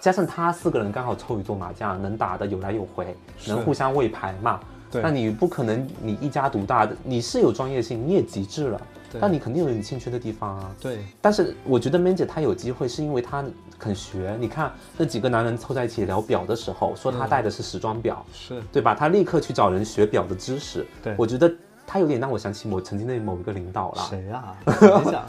加上他四个人刚好凑一桌麻将，能打的有来有回，能互相喂牌嘛。对那你不可能你一家独大的，你是有专业性，你也极致了，对但你肯定有你欠缺的地方啊。对但是我觉得 Man 姐她有机会，是因为她肯学。你看那几个男人凑在一起聊表的时候，说她戴的是时装表，是，对吧？她立刻去找人学表的知识。对我觉得她有点让我想起我曾经的某一个领导了，谁呀、你讲，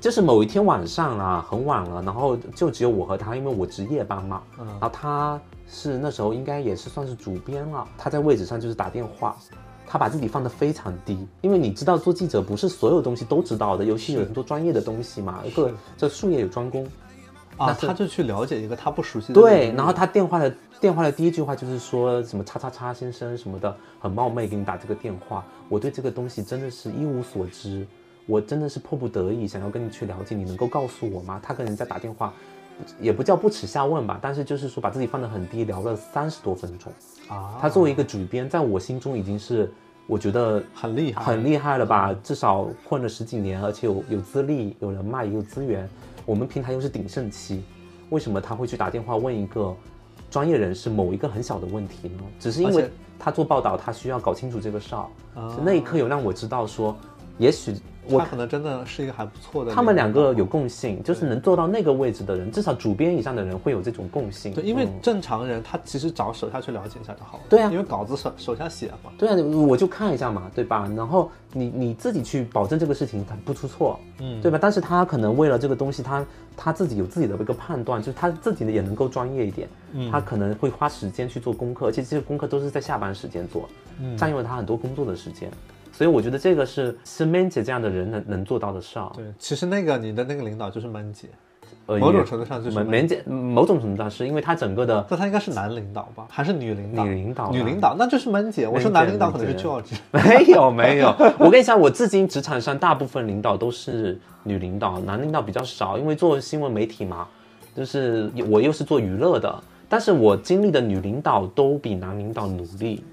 就是某一天晚上啊，很晚了，然后就只有我和他，因为我值夜班嘛，嗯然后他是那时候应该也是算是主编了，他在位置上就是打电话。他把自己放得非常低，因为你知道做记者不是所有东西都知道的，尤其有很多专业的东西嘛，一个这术业有专攻，啊，那他就去了解一个他不熟悉的对，然后他电话的电话的第一句话就是说什么叉叉叉先生什么的，很冒昧给你打这个电话。我对这个东西真的是一无所知，我真的是迫不得已想要跟你去了解，你能够告诉我吗？他跟人家打电话，也不叫不耻下问吧，但是就是说把自己放得很低，聊了三十多分钟。啊，他作为一个主编，在我心中已经是我觉得很厉害，很厉害了吧？至少混了十几年，而且有有资历、有人脉、也有资源。我们平台又是鼎盛期，为什么他会去打电话问一个专业人士某一个很小的问题呢？只是因为他做报道，他需要搞清楚这个事儿。那一刻有让我知道说，也许我他可能真的是一个还不错的。他们两个有共性，就是能做到那个位置的人，至少主编以上的人会有这种共性。对，因为嗯正常人他其实找手下去了解一下就好了。对啊因为稿子手手下写嘛。对啊，我就看一下嘛，对吧？然后你你自己去保证这个事情它不出错，嗯对吧？但是他可能为了这个东西，他他自己有自己的一个判断，就是他自己也能够专业一点，嗯他可能会花时间去做功课，而且这些功课都是在下班时间做，嗯占用了他很多工作的时间。所以我觉得这个是是 Man 姐这样的人能能做到的事儿。对，其实那个你的那个领导就是闷姐，呃，某种程度上就是闷姐某种程度上是因为他整个的那他应该是男领导吧，还是女领导？女领导女领导，那就是闷姐。我说男领导可能是 George。没有没有，我跟你讲，我至今职场上大部分领导都是女领导，男领导比较少，因为做新闻媒体嘛，就是我又是做娱乐的，但是我经历的女领导都比男领导努力。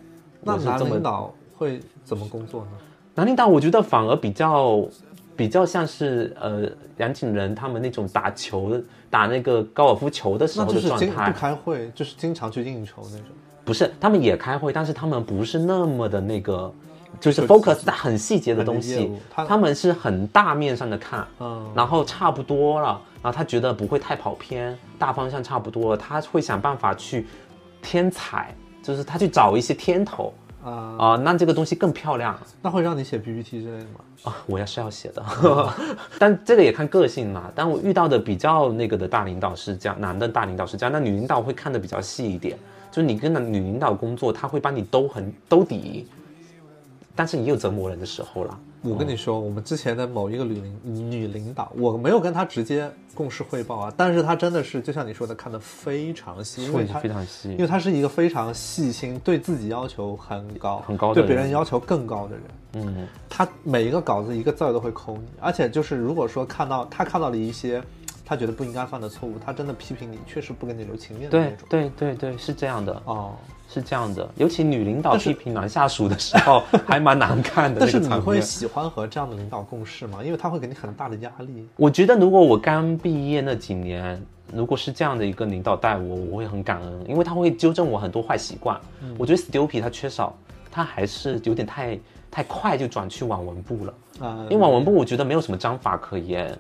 那是这么领导会怎么工作呢？南领导我觉得反而比较比较像是呃杨景仁他们那种打球打那个高尔夫球的时那候就是经不的状态，开会，就是经常去应酬那种。不是他们也开会，但是他们不是那么的那个。就是 focus 在很细节的东西，他他们是很大面上的看，嗯，然后差不多了，然后他觉得不会太跑偏，大方向差不多了，他会想办法去添彩，就是他去找一些天头啊，啊、那这个东西更漂亮那会让你写 PPT 之类的吗？啊。我要是要写的，但这个也看个性嘛。但我遇到的比较那个的大领导是这样，男的大领导是这样，那女领导会看的比较细一点，就是你跟女领导工作，她会帮你兜很兜底，但是也有折磨人的时候啦。我跟你说，我们之前的某一个女领女领导，我没有跟她直接共事汇报啊，但是她真的是就像你说的，看得非常细，因为她非常细因为她是一个非常细心，对自己要求很高，很高的对别人人要求更高的人。嗯，她每一个稿子一个字儿都会抠你，而且就是如果说看到她看到了一些她觉得不应该犯的错误，她真的批评你，确实不跟你留情面的那对种。对对对，是这样的。哦，是这样的，尤其女领导批评男下属的时候，还蛮难看的但是你。会喜欢和这样的领导共事吗？因为他会给你很大的压力。我觉得如果我刚毕业那几年，如果是这样的一个领导带我，我会很感恩，因为他会纠正我很多坏习惯。嗯我觉得 Stupid 他缺少，他还是有点太太快就转去网文部了。啊、因为网文部我觉得没有什么章法可言，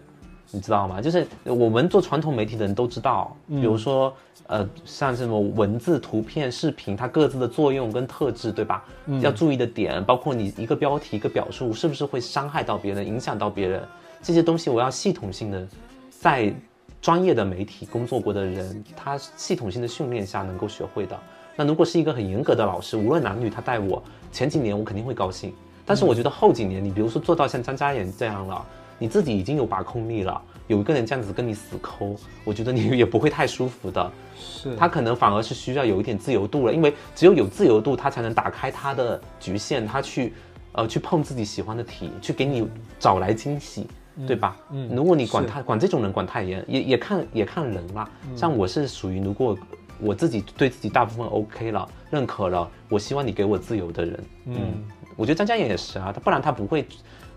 你知道吗？就是我们做传统媒体的人都知道，比如说呃，像什么文字、图片、视频，它各自的作用跟特质，对吧？要注意的点，包括你一个标题、一个表述，是不是会伤害到别人、影响到别人，这些东西我要系统性的在专业的媒体工作过的人，他系统性的训练下能够学会的。那如果是一个很严格的老师，无论男女，他带我前几年我肯定会高兴，但是我觉得后几年，你比如说做到像张嘉妍这样了，你自己已经有把控力了，有一个人这样子跟你死抠，我觉得你也不会太舒服的。是他可能反而是需要有一点自由度了，因为只有有自由度，他才能打开他的局限，他去呃去碰自己喜欢的题，去给你找来惊喜。对吧？嗯，如果你管他管这种人管太严，也也看也看人啦。嗯像我是属于如果我自己对自己大部分 OK 了，认可了，我希望你给我自由的人。嗯，我觉得张嘉妍也是啊，他不然他不会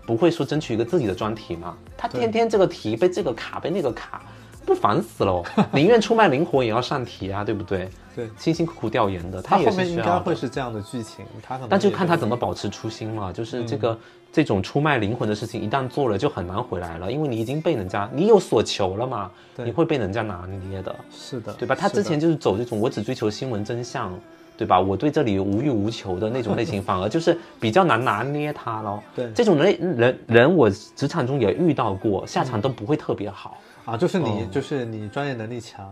不会说争取一个自己的专题嘛。他天天这个题被这个卡被那个卡，不烦死了？宁愿出卖灵魂也要上题啊，对不对？对，辛辛苦苦调研的，他也后面应该。会是这样的剧情，他可能但就看他怎么保持初心了。就是这嗯个、这种出卖灵魂的事情，一旦做了就很难回来了，因为你已经被人家你有所求了嘛，对你会被人家拿捏的，是的，对吧？他之前就是走这种我只追求新闻真相，对吧？我对这里无欲无求的那种类型，反而就是比较难拿捏他咯。对这种人人人我职场中也遇到过，下场都不会特别好。啊，就是你、哦就是你专业能力强，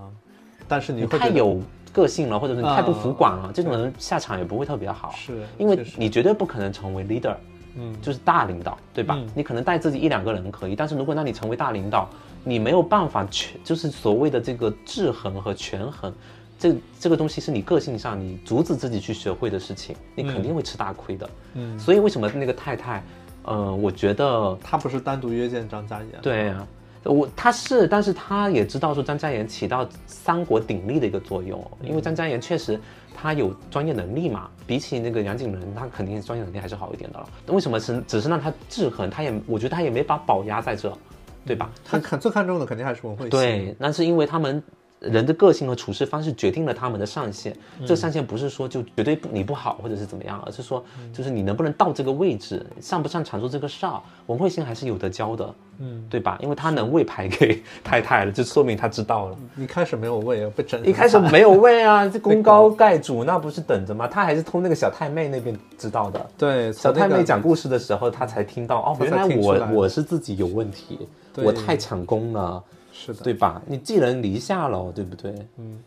但是你会你太有个性了，或者是你太不啊服管了，这种人下场也不会特别好。是因为你绝对不可能成为 leader，嗯就是大领导，对吧？嗯你可能带自己一两个人可以，但是如果让你成为大领导，你没有办法全，就是所谓的这个制衡和权衡，这这个东西是你个性上你阻止自己去学会的事情，你肯定会吃大亏的。嗯，所以为什么那个太太，呃，我觉得她不是单独约见张嘉妍，对呀、我他是，但是他也知道说张嘉妍起到三国鼎立的一个作用，因为张嘉妍确实他有专业能力嘛，比起那个杨景仁，他肯定专业能力还是好一点的了。为什么是只是让他制衡？他也我觉得他也没把宝压在这，对吧？他看最看重的肯定还是文慧欣，对，那是因为他们人的个性和处事方式决定了他们的上限。这个上限不是说就绝对不你不好或者是怎么样，而是说就是你能不能到这个位置，擅不擅长做这个事儿。文慧心还是有得教的，嗯，对吧？因为他能喂牌给太太了，就说明他知道了。一开始没有喂，被整，一开始没有喂啊，这功高盖主，那不是等着吗？他还是通那个小太妹那边知道的。对小太妹讲故事的时候，他才听到哦，原来我我是自己有问题，我太抢功了，是的，对吧？你寄人篱下了，对不对？嗯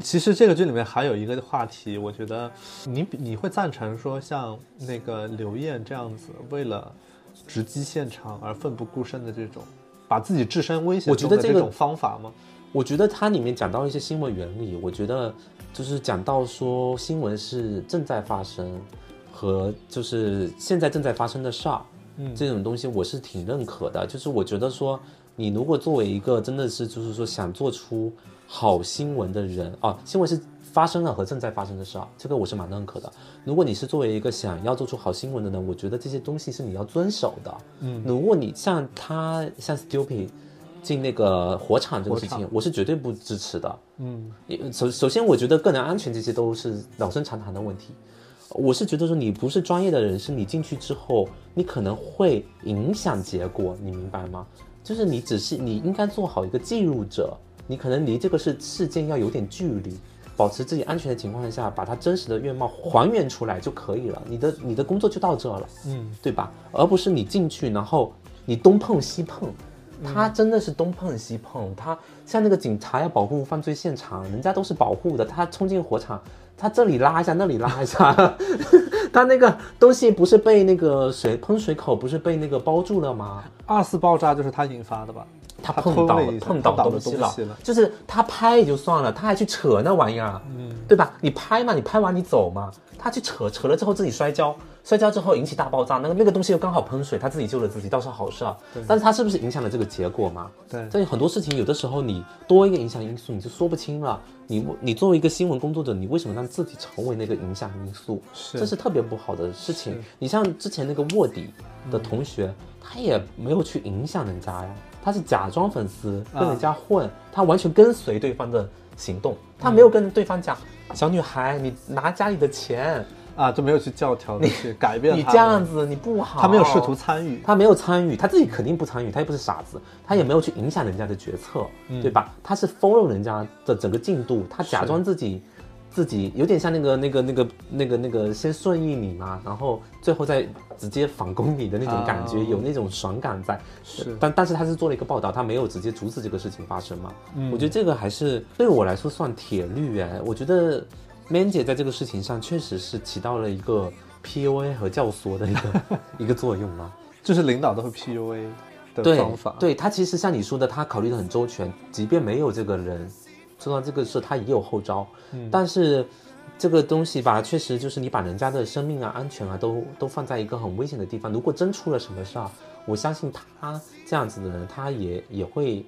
其实这个剧里面还有一个话题，我觉得你你会赞成说像那个刘艳这样子，为了直击现场而奋不顾身的这种把自己置身危险我觉得这种方法吗？我觉得它里面讲到一些新闻原理，我觉得就是讲到说新闻是正在发生和就是现在正在发生的事儿，嗯，这种东西我是挺认可的。就是我觉得说，你如果作为一个真的是就是说想做出好新闻的人啊，新闻是发生了和正在发生的事啊，这个我是蛮认可的。如果你是作为一个想要做出好新闻的人，我觉得这些东西是你要遵守的。嗯，如果你像他像 Stupid。进那个火场这个事情，我是绝对不支持的。嗯，首首先，我觉得个人安全这些都是老生常谈的问题。我是觉得说，你不是专业的人士，你进去之后，你可能会影响结果，你明白吗？就是你只是你应该做好一个记录者，你可能离这个事事件要有点距离，保持自己安全的情况下，把它真实的面貌还原出来就可以了。你的你的工作就到这了，嗯，对吧？而不是你进去，然后你东碰西碰。他真的是东碰西碰，他像那个警察要保护犯罪现场，人家都是保护的。他冲进火场，他这里拉一下，那里拉一下，他那个东西不是被那个水喷水口不是被那个包住了吗？二次爆炸就是他引发的吧？他碰到了碰到东西了，就是他拍也就算了，他还去扯那玩意儿，嗯，对吧？你拍嘛，你拍完你走嘛，他去扯扯了之后自己摔跤。摔跤之后引起大爆炸，那个那个东西又刚好喷水，他自己救了自己，倒是好事啊。但是他是不是影响了这个结果嘛？对，所以很多事情有的时候你多一个影响因素，你就说不清了。你你作为一个新闻工作者，你为什么让自己成为那个影响因素？是，这是特别不好的事情。你像之前那个卧底的同学，他也没有去影响人家呀，他是假装粉丝跟人家混，他完全跟随对方的行动，他没有跟对方讲，小女孩，你拿家里的钱。啊，就没有去教条，你去改变你这样子你不好。他没有试图参与，他没有参与，他自己肯定不参与，他又不是傻子，他也没有去影响人家的决策，对吧？他是 follow 人家的整个进度，他假装自己自己有点像那个那个那个那个那个先顺应你嘛，然后最后再直接反攻你的那种感觉，有那种爽感在。是，但但是他是做了一个报道，他没有直接阻止这个事情发生嘛？嗯，我觉得这个还是对我来说算铁律哎，我觉得。Man 姐在这个事情上确实是起到了一个 PUA 和教唆的一个 一个作用嘛，就是领导都会 PUA 的方法。对他其实像你说的，他考虑的很周全，即便没有这个人做到这个事，他也有后招。嗯，但是这个东西吧，确实就是你把人家的生命啊、安全啊都都放在一个很危险的地方，如果真出了什么事儿，我相信他这样子的人，他也也会，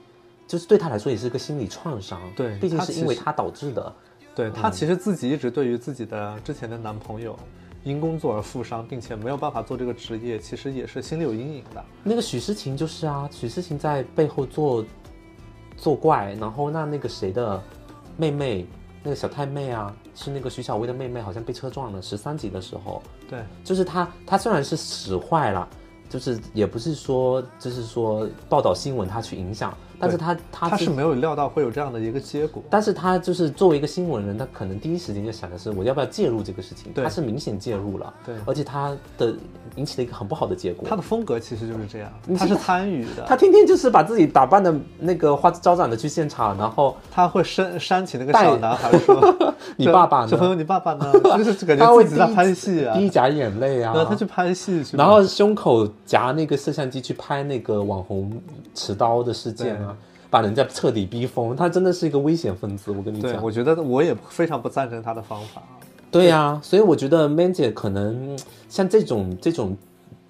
就是对他来说也是一个心理创伤。对，毕竟是因为他导致的。对她其实自己一直对于自己的之前的男朋友因工作而负伤，并且没有办法做这个职业，其实也是心里有阴影的。那个许诗晴就是啊，许诗晴在背后做作怪，然后那那个谁的妹妹，那个小太妹啊，是那个徐小薇的妹妹，好像被车撞了，十三集的时候，对，就是她，她虽然是使坏了，就是也不是说就是说报道新闻她去影响。但是他他他是没有料到会有这样的一个结果，但是他就是作为一个新闻人，他可能第一时间就想的是我要不要介入这个事情，他是明显介入了，对，而且他的引起了一个很不好的结果。他的风格其实就是这样，他是参与的，他天天就是把自己打扮的那个花枝招展的去现场，然后他会煽煽起那个小男孩说：“你爸爸，小朋友，你爸爸呢？” 就是感觉自己在拍戏啊，滴假眼泪啊，他去拍戏去，然后胸口夹那个摄像机去拍那个网红持刀的事件啊。把人家彻底逼疯，他真的是一个危险分子。我跟你讲，我觉得我也非常不赞成他的方法。对呀，所以我觉得 Man 姐可能像这种这种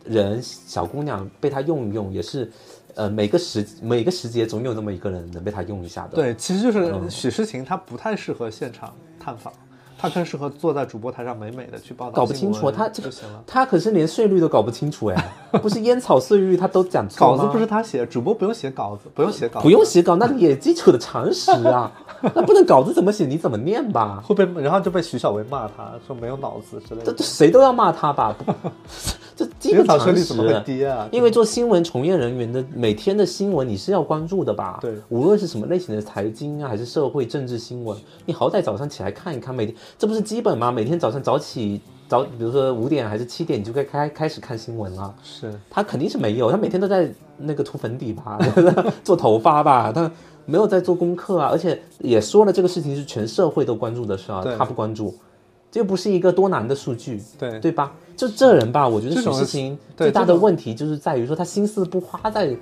人，小姑娘被他用一用，也是，呃，每个时每个时节总有那么一个人能被他用一下的。对，其实就是许诗晴，她不太适合现场探访。他更适合坐在主播台上美美的去报道。搞不清楚，他就行了。他可是连税率都搞不清楚哎，不是烟草税率他都讲错稿子不是他写，主播不用写稿子，不用写稿，不用写稿，那也基础的常识啊。那不能稿子怎么写你怎么念吧？会被然后就被徐小薇骂他说没有脑子之类的。这谁都要骂他吧？这基本常识。怎么会低啊？因为做新闻从业人员的每天的新闻你是要关注的吧？对，无论是什么类型的财经啊，还是社会政治新闻，你好歹早上起来看一看，每天这不是基本吗？每天早上早起早，比如说五点还是七点，你就该开开始看新闻了。是他肯定是没有，他每天都在那个涂粉底吧，做头发吧，他没有在做功课啊。而且也说了，这个事情是全社会都关注的事啊，他不关注，这又不是一个多难的数据，对对吧？就这人吧，我觉得许事情最大的问题就是在于说他心思不花在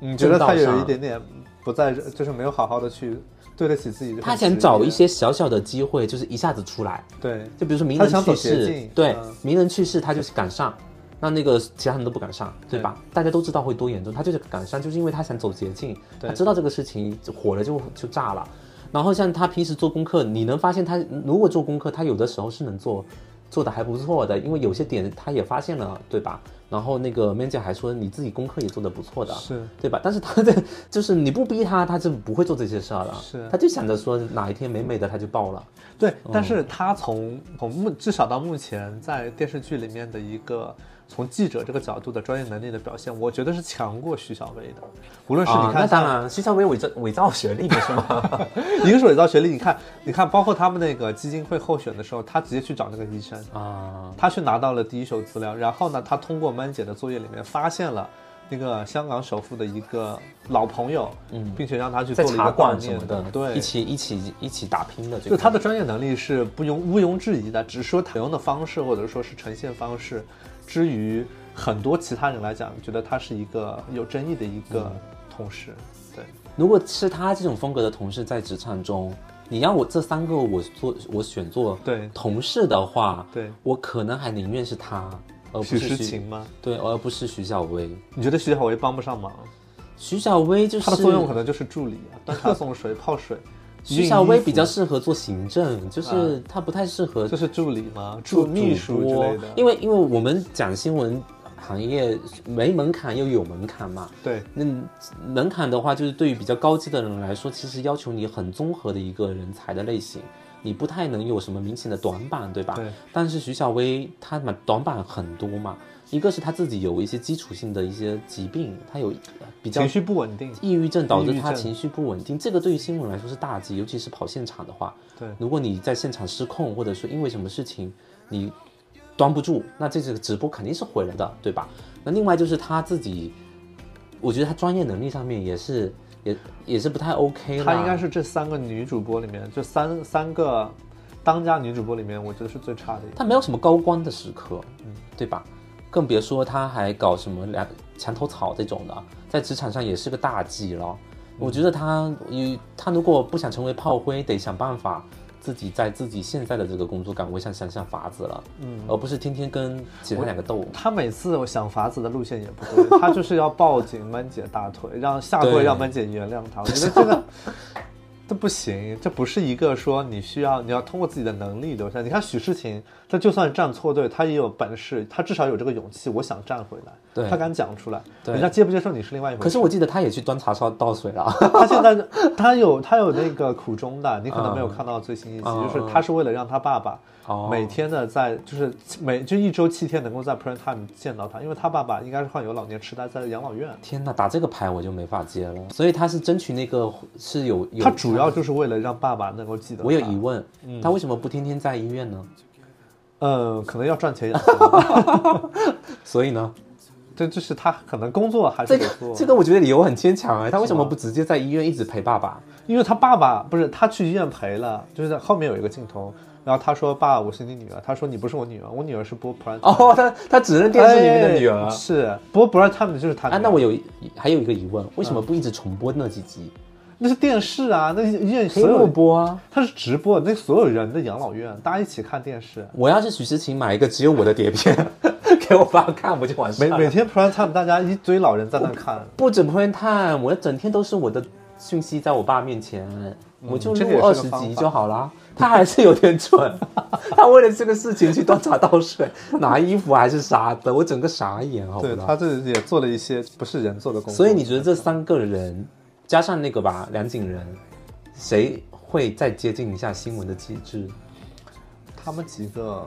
你觉得他有一点点不在，就是没有好好的去对得起自己。他想找一些小小的机会，就是一下子出来。对，就比如说名人去世，对，名人去世他就是赶上，那那个其他人都不敢上，对吧？大家都知道会多严重，他就是赶上，就是因为他想走捷径，他知道这个事情火了就就炸了。然后像他平时做功课，你能发现他如果做功课，他有的时候是能做，做的还不错的，因为有些点他也发现了，对吧？然后那个 man 姐还说你自己功课也做的不错的，是对吧？但是他的就是你不逼他，他就不会做这些事儿了，是，他就想着说哪一天美美的他就爆了。对，但是他从从目至少到目前在电视剧里面的一个。从记者这个角度的专业能力的表现，我觉得是强过徐小薇的。无论是你看，那当然，徐小薇伪造伪造学历的是吗？一个是伪造学历，你看，你看，包括他们那个基金会候选的时候，他直接去找那个医生啊，他去拿到了第一手资料，然后呢，他通过曼姐的作业里面发现了那个香港首富的一个老朋友，嗯，并且让他去做了一个挂什么的，对，一起一起一起打拼的，就他的专业能力是不庸毋庸置疑的，只是说采用的方式或者说是呈现方式。之于很多其他人来讲，觉得他是一个有争议的一个同事。对，如果是他这种风格的同事在职场中，你让我这三个我做我选做对。同事的话，对。我可能还宁愿是他，而不是徐诗晴吗？对，而不是徐小薇。你觉得徐小薇帮不上忙？徐小薇就是她的作用可能就是助理啊，端茶送水、泡水。徐小薇比较适合做行政，就是她不太适合，就是助理吗？助秘书之类的。因为因为我们讲新闻行业没门槛又有门槛嘛。对，那门槛的话，就是对于比较高级的人来说，其实要求你很综合的一个人才的类型，你不太能有什么明显的短板，对吧？对。但是徐小薇她嘛短板很多嘛。一个是她自己有一些基础性的一些疾病，她有比较情绪不稳定，抑郁症导致她情绪不稳定。这个对于新闻来说是大忌，尤其是跑现场的话。对，如果你在现场失控，或者说因为什么事情你端不住，那这个直播肯定是毁了的，对吧？那另外就是她自己，我觉得她专业能力上面也是也也是不太 OK。她应该是这三个女主播里面，就三三个当家女主播里面，我觉得是最差的。她没有什么高光的时刻，嗯，对吧？更别说她还搞什么两墙头草这种的，在职场上也是个大忌了。我觉得他，他如果不想成为炮灰，得想办法自己在自己现在的这个工作岗位上想想法子了，嗯，而不是天天跟其他两个斗。他每次我想法子的路线也不对，他就是要抱紧曼姐大腿，让下跪让曼姐原谅他。我觉得这个。这不行，这不是一个说你需要你要通过自己的能力留下。你看许诗晴，他就算站错队，他也有本事，他至少有这个勇气。我想站回来，对他敢讲出来，人家接不接受你是另外一回事。可是我记得他也去端茶烧倒水了。他现在他有他有那个苦衷的，你可能没有看到最新一集，就是他是为了让他爸爸。每天呢在就是每就一周七天能够在 prime time 见到他，因为他爸爸应该是患有老年痴呆，在养老院。天哪，打这个牌我就没法接了。所以他是争取那个是有有。他主要就是为了让爸爸能够记得。我有疑问，他为什么不天天在医院呢？嗯，可能要赚钱养 所以呢，这就是他可能工作还是这个这个我觉得理由很牵强哎，他为什么不直接在医院一直陪爸爸？因为他爸爸不是他去医院陪了，就是在后面有一个镜头。然后他说：“爸，我是你女儿。”他说：“你不是我女儿，我女儿是播 prime。”哦，他他只认电视里面的女儿，是播 prime time 就是他。啊，那我有还有一个疑问，为什么不一直重播那几集？那是电视啊，那院所有播啊，他是直播，那所有人的养老院，大家一起看电视。我要是许诗晴买一个只有我的碟片，给我爸看不就完事了？每每天 prime time 大家一堆老人在那看，不止 prime time，我整天都是我的讯息在我爸面前，我就录二十集就好了。他还是有点蠢，他为了这个事情去端茶倒水、拿衣服还是啥的，我整个傻眼，好对他这也做了一些不是人做的工作。所以你觉得这三个人加上那个吧，梁景仁，谁会再接近一下新闻的机制？他们几个，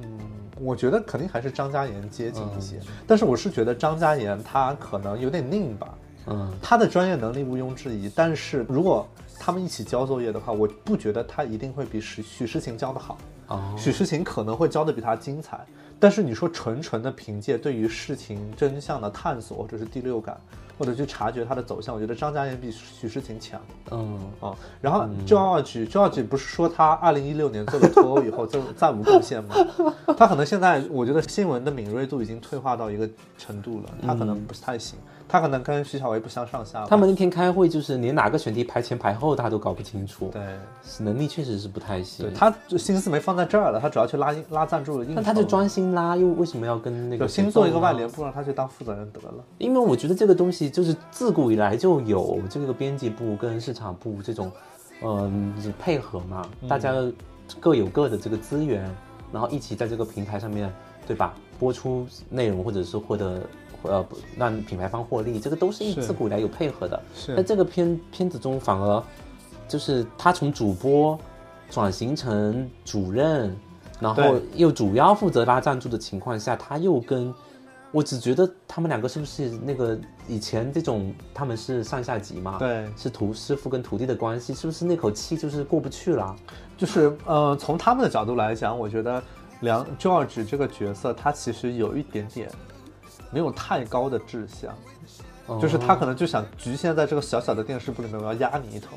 嗯，我觉得肯定还是张嘉妍接近一些，但是我是觉得张嘉妍她可能有点拧吧，嗯，他的专业能力毋庸置疑，但是如果。他们一起交作业的话，我不觉得他一定会比许许诗晴教的好。哦，许诗晴可能会教的比他精彩，但是你说纯纯的凭借对于事情真相的探索，或者是第六感，或者去察觉它的走向，我觉得张嘉妍比许诗晴强。嗯，啊，然后 George，George 不是说他二零一六年做了脱欧以后就再无贡献吗？他可能现在我觉得新闻的敏锐度已经退化到一个程度了，他可能不是太行。他可能跟徐小维不相上下。他们那天开会，就是连哪个选题排前排后，他都搞不清楚。对，能力确实是不太行。他心思没放在这儿了，他主要去拉拉赞助了。那他就专心拉，又为什么要跟那个？先做一个外联部，让他去当负责人得了。因为我觉得这个东西就是自古以来就有这个编辑部跟市场部这种，嗯，配合嘛，大家各有各的这个资源，然后一起在这个平台上面对吧？播出内容或者是获得。呃，让品牌方获利，这个都是一自古以来有配合的。是，在这个片片子中，反而就是他从主播转型成主任，然后又主要负责拉赞助的情况下，他又跟我只觉得他们两个是不是那个以前这种他们是上下级嘛？对，是徒师傅跟徒弟的关系，是不是那口气就是过不去了？就是呃，从他们的角度来讲，我觉得梁 George 这个角色，他其实有一点点。没有太高的志向，就是他可能就想局限在这个小小的电视部里面，我要压你一头，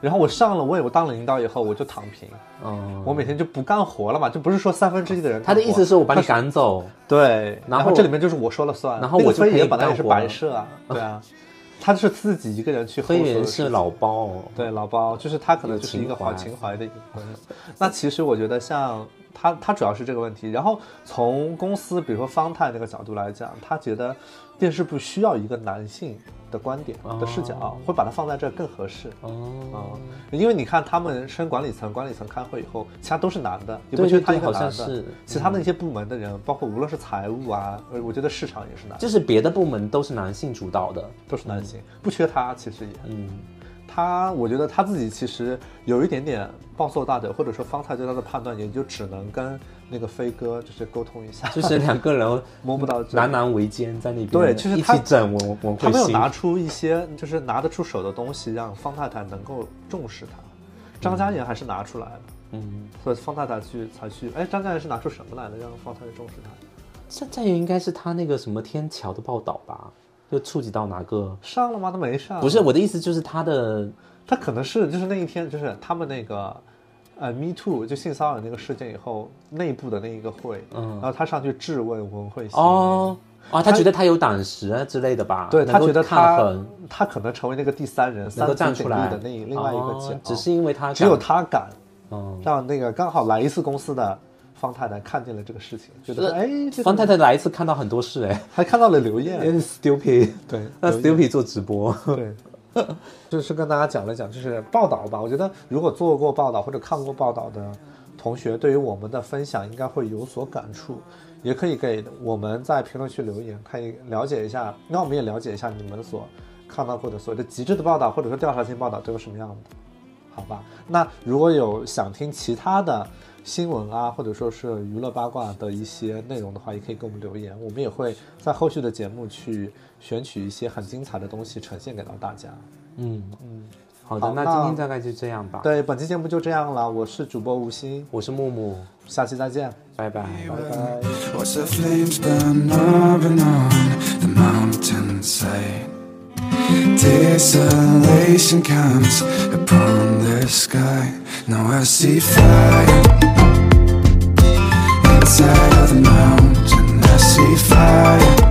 然后我上了，我以为当了领导以后我就躺平，嗯，我每天就不干活了嘛，就不是说三分之一的人，他的意思是我把你赶走，对，然后这里面就是我说了算，然后我就可以本来也是白设啊，对啊，他是自己一个人去，黑人是老包，对，老包就是他可能就是一个好情怀。的一个，那其实我觉得像。他他主要是这个问题，然后从公司，比如说方太那个角度来讲，他觉得电视部需要一个男性的观点的视角，会把它放在这更合适。哦，因为你看他们升管理层，管理层开会以后，其他都是男的，也不缺他一个男的。其他的那些部门的人，包括无论是财务啊，呃，我觉得市场也是男，就是别的部门都是男性主导的，都是男性，不缺他，其实也嗯。他，我觉得他自己其实有一点点暴躁大腿，或者说方太对他的判断，也就只能跟那个飞哥就是沟通一下，就是两个人 摸不到，难难为奸在那边，对，就是一起整我我他没有拿出一些就是拿得出手的东西，让方太太能够重视他。张嘉妍还是拿出来了，嗯，所以方太太去才去，哎，张嘉妍是拿出什么来了，让方太太重视他？张嘉妍应该是他那个什么天桥的报道吧。就触及到哪个上了吗？他没上。不是我的意思，就是他的，他可能是就是那一天，就是他们那个，呃，Me Too 就性骚扰那个事件以后内部的那一个会，嗯，然后他上去质问文慧欣。哦，啊，他觉得他有胆识啊之类的吧？对他觉得他他可能成为那个第三人，能够站出来的那另外一个角，只是因为他只有他敢，嗯，让那个刚好来一次公司的。方太太看见了这个事情，觉得哎，方太太来一次看到很多事，哎，还看到了刘艳，stupid，对，那 stupid 做直播，对，就是跟大家讲了讲，就是报道吧。我觉得如果做过报道或者看过报道的同学，对于我们的分享应该会有所感触，也可以给我们在评论区留言，可以了解一下，那我们也了解一下你们所看到过的所谓的极致的报道或者说调查性报道都有什么样的，好吧？那如果有想听其他的。新闻啊，或者说是娱乐八卦的一些内容的话，也可以给我们留言，我们也会在后续的节目去选取一些很精彩的东西呈现给到大家。嗯嗯，好的，那今天大概就这样吧。对，本期节目就这样了。我是主播吴昕，我是木木，下期再见，拜拜拜拜。Desolation comes upon the sky. Now I see fire Inside of the mountain. I see fire.